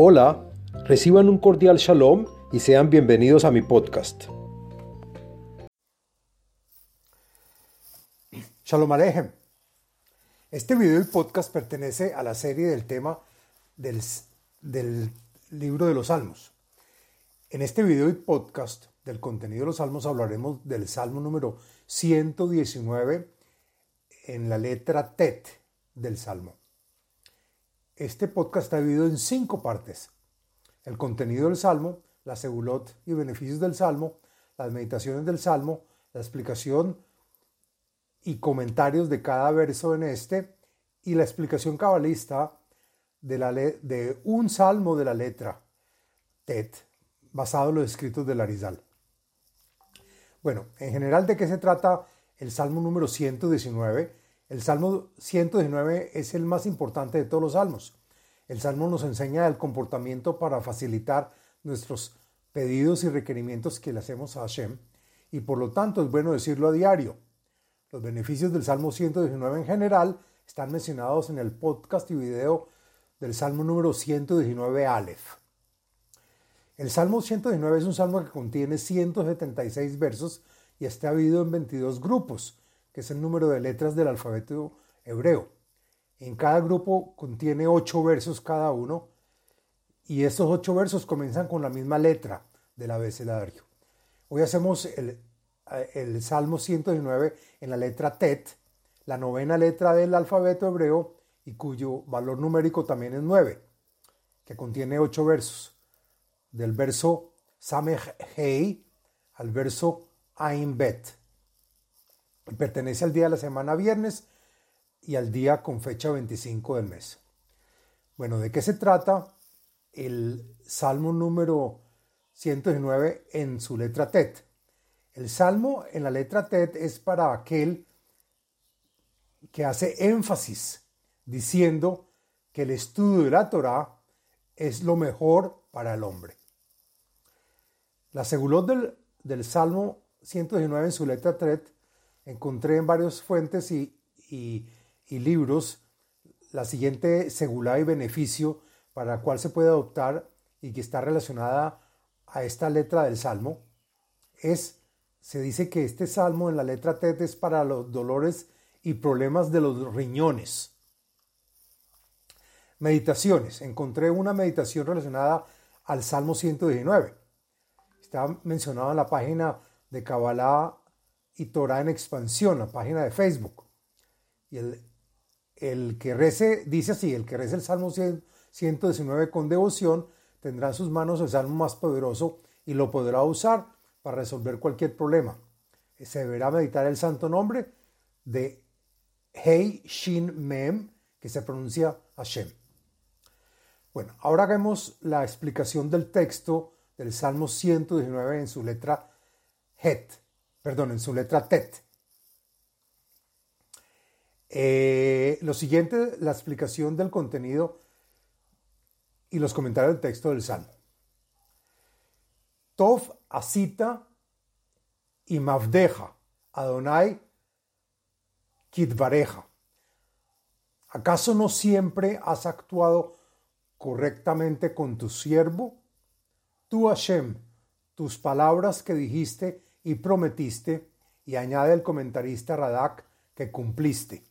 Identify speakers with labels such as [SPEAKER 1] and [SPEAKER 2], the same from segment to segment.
[SPEAKER 1] Hola, reciban un cordial shalom y sean bienvenidos a mi podcast.
[SPEAKER 2] Shalom Alejem. Este video y podcast pertenece a la serie del tema del, libro de los Salmos. En este video y podcast del contenido de los Salmos hablaremos del Salmo número 119 en la letra Tet del Salmo. Este podcast está dividido en cinco partes. El contenido del Salmo, la segulot y beneficios del Salmo, las meditaciones del Salmo, la explicación y comentarios de cada verso en este y la explicación cabalista de, un salmo de la letra Tet, basado en los escritos de Larizal. Bueno, en general, ¿de qué se trata el salmo número 119? El Salmo 119 es el más importante de todos los salmos. El Salmo nos enseña el comportamiento para facilitar nuestros pedidos y requerimientos que le hacemos a Hashem y por lo tanto es bueno decirlo a diario. Los beneficios del Salmo 119 en general están mencionados en el podcast y video del Salmo número 119 Aleph. El Salmo 119 es un salmo que contiene 176 versos y está dividido en 22 grupos que es el número de letras del alfabeto hebreo. En cada grupo contiene ocho versos cada uno y estos ocho versos comienzan con la misma letra del abecedario. Hoy hacemos el, el Salmo 119 en la letra Tet, la novena letra del alfabeto hebreo y cuyo valor numérico también es 9, que contiene ocho versos, del verso Sameh Hei al verso Ain Bet. Pertenece al día de la semana viernes y al día con fecha 25 del mes. Bueno, ¿de qué se trata el Salmo número 119 en su letra Tet? El Salmo en la letra Tet es para aquel que hace énfasis diciendo que el estudio de la Torah es lo mejor para el hombre. La segulot del, Salmo 119 en su letra Tet encontré en varias fuentes y, libros la siguiente segula y beneficio para la cual se puede adoptar y que está relacionada a esta letra del Salmo es, se dice que este Salmo en la letra T es para los dolores y problemas de los riñones. Meditaciones. Encontré una meditación relacionada al Salmo 119. Está mencionado en la página de Kabbalah y Torah en expansión, la página de Facebook. Y el, el que rece, dice así, el que rece el Salmo 119 con devoción, tendrá en sus manos el Salmo más poderoso y lo podrá usar para resolver cualquier problema. Se deberá meditar el santo nombre de Hei Shin Mem, que se pronuncia Hashem. Bueno, ahora hagamos la explicación del texto del Salmo 119 en su letra Het perdón, en su letra TET. Eh, lo siguiente, la explicación del contenido y los comentarios del texto del Salmo. Tov asita y mavdeja, Adonai kitvareja. ¿Acaso no siempre has actuado correctamente con tu siervo? Tú, Hashem, tus palabras que dijiste y prometiste, y añade el comentarista Radak que cumpliste.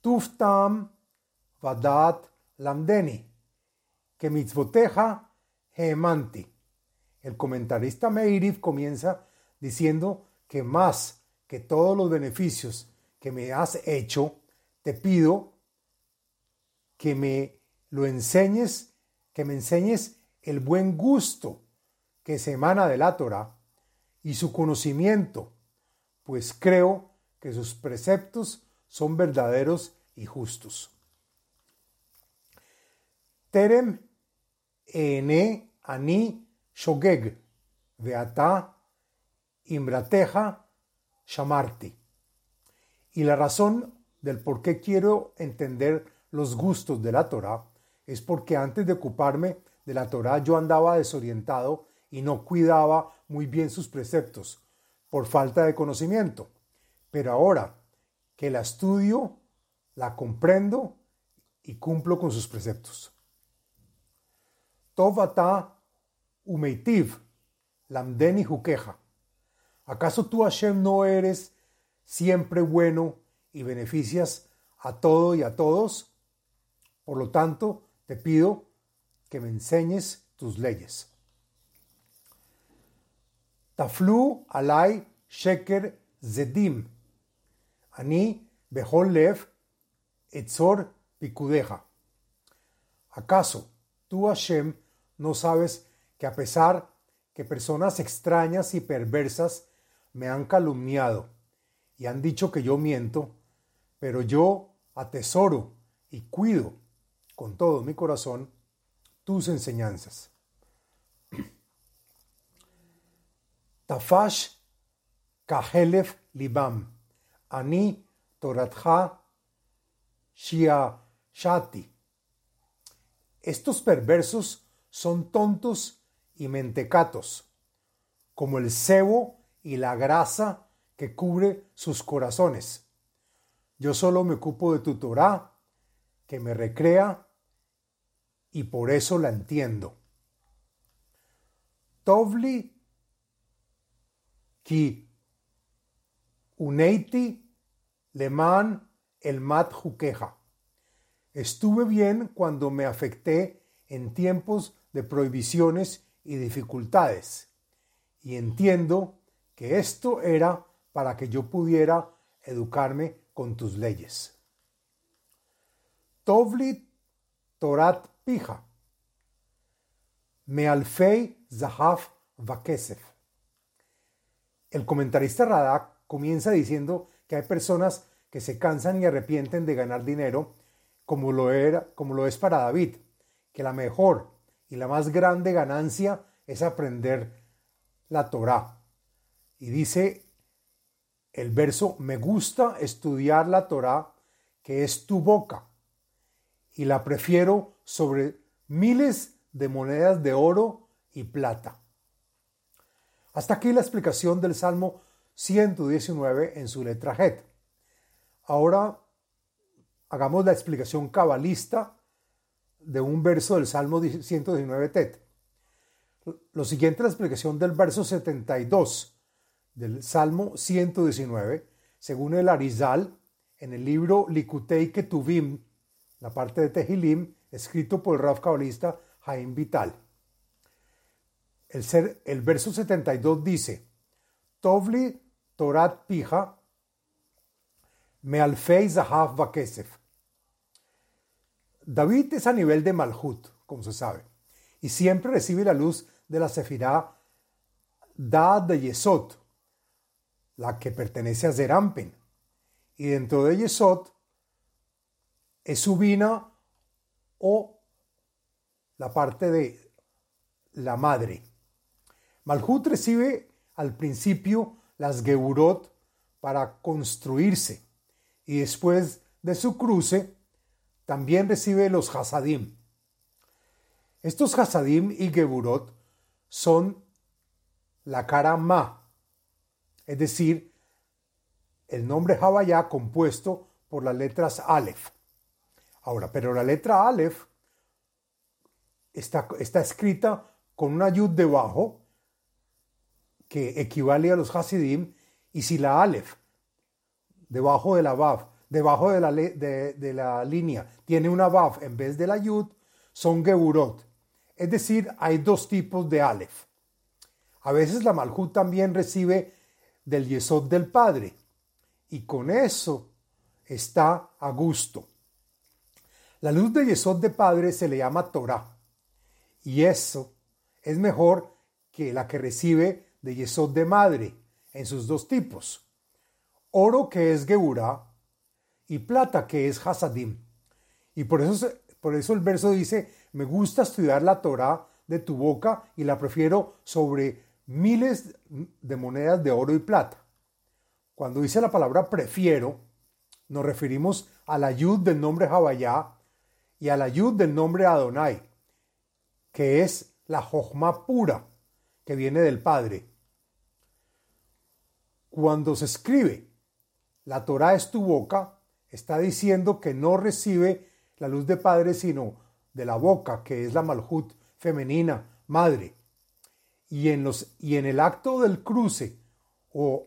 [SPEAKER 2] Tuftam vadat lamdeni, que mitzvoteja hemanti. El comentarista Meiriv comienza diciendo que más que todos los beneficios que me has hecho, te pido que me lo enseñes, que me enseñes el buen gusto que se emana de la Torah y su conocimiento, pues creo que sus preceptos son verdaderos y justos. Terem ene ani shogeg veata imbrateja shamarti. Y la razón del por qué quiero entender los gustos de la Torah es porque antes de ocuparme de la Torah yo andaba desorientado y no cuidaba muy bien sus preceptos por falta de conocimiento. Pero ahora que la estudio, la comprendo y cumplo con sus preceptos. Tovata umeitiv, lamdeni juqueja. ¿Acaso tú, Hashem, no eres siempre bueno y beneficias a todo y a todos? Por lo tanto, te pido que me enseñes tus leyes. Taflu alai sheker zedim. Ani behol lev etzor pikudeja. ¿Acaso tú, Hashem, no sabes que a pesar que personas extrañas y perversas me han calumniado y han dicho que yo miento, pero yo atesoro y cuido con todo mi corazón tus enseñanzas. Tafash kahelef libam, ani toratha shati. Estos perversos son tontos y mentecatos, como el cebo y la grasa que cubre sus corazones. Yo solo me ocupo de tu Torah, que me recrea, y por eso la entiendo. Tovli ki uneiti leman el mat juqueja. Estuve bien cuando me afecté en tiempos de prohibiciones y dificultades, y entiendo que esto era para que yo pudiera educarme con tus leyes. Tovli Torat Pija. Mealfei Zahaf Vakesef. El comentarista Radak comienza diciendo que hay personas que se cansan y arrepienten de ganar dinero, como lo, era, como lo es para David, que la mejor y la más grande ganancia es aprender la Torá. Y dice el verso, me gusta estudiar la Torá, que es tu boca, y la prefiero sobre miles de monedas de oro y plata. Hasta aquí la explicación del Salmo 119 en su letra Het. Ahora hagamos la explicación cabalista de un verso del Salmo 119 Tet. Lo siguiente es la explicación del verso 72 del Salmo 119, según el Arizal, en el libro Likutei Ketuvim, la parte de Tehilim, escrito por el Raf cabalista Jaim Vital. El, ser, el verso 72 dice, Tovli Torat Pija, Mealfei Zahav Vakesef. David es a nivel de Malhut, como se sabe, y siempre recibe la luz de la Sefirá Da de Yesod, la que pertenece a Zerampen. Y dentro de Yesod es Subina o la parte de la madre. Malhut recibe al principio las Geburot para construirse y después de su cruce también recibe los Hasadim. Estos Hasadim y Geburot son la cara Ma, es decir, el nombre Havaya compuesto por las letras Aleph. Ahora, pero la letra Aleph está, está escrita con una yud debajo que equivale a los Hasidim y si la Aleph debajo de la Vav debajo de la, de, la línea tiene una Vav en vez de la Yud, son Geburot. Es decir, hay dos tipos de Aleph. A veces la Malhut también recibe del Yesod del Padre. Y con eso está a gusto. La luz del Yesod del Padre se le llama Torah. Y eso es mejor que la que recibe de Yesod de Madre en sus dos tipos. Oro que es Geburah y plata, que es Hasadim. Y por eso, por eso el verso dice, me gusta estudiar la Torah de tu boca y la prefiero sobre miles de monedas de oro y plata. Cuando dice la palabra prefiero, nos referimos a la yud del nombre Javayá y a la yud del nombre Adonai, que es la Jochma pura, que viene del Padre. Cuando se escribe, la Torah es tu boca, está diciendo que no recibe la luz de Padre, sino de la boca, que es la Malhut femenina, madre. Y en, los, y en el acto del cruce o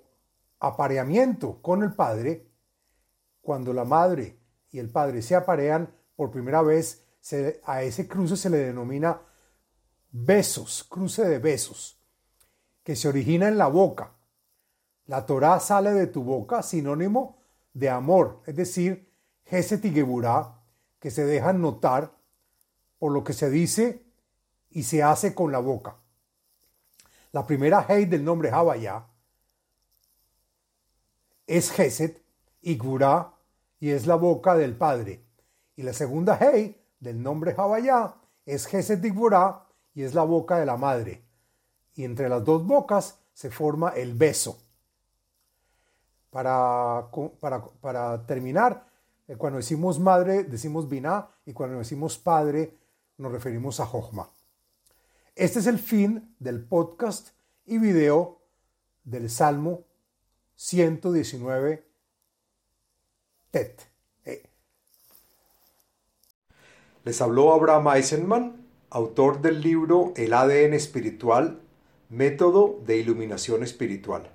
[SPEAKER 2] apareamiento con el padre, cuando la madre y el padre se aparean por primera vez, a ese cruce se le denomina besos, cruce de besos, que se origina en la boca. La Torah sale de tu boca, sinónimo de amor, es decir, Geset y Geburah, que se dejan notar por lo que se dice y se hace con la boca. La primera Hei del nombre Havaya es Geset y Gurá y es la boca del Padre. Y la segunda Hei del nombre Havaya es Geset y Gurá y es la boca de la Madre. Y entre las dos bocas se forma el beso. Para, para, para terminar, eh, cuando decimos madre, decimos biná, y cuando decimos padre, nos referimos a Jochma. Este es el fin del podcast y video del Salmo 119 Tet. Eh.
[SPEAKER 1] Les habló Abraham Eisenman, autor del libro El ADN espiritual, método de iluminación espiritual.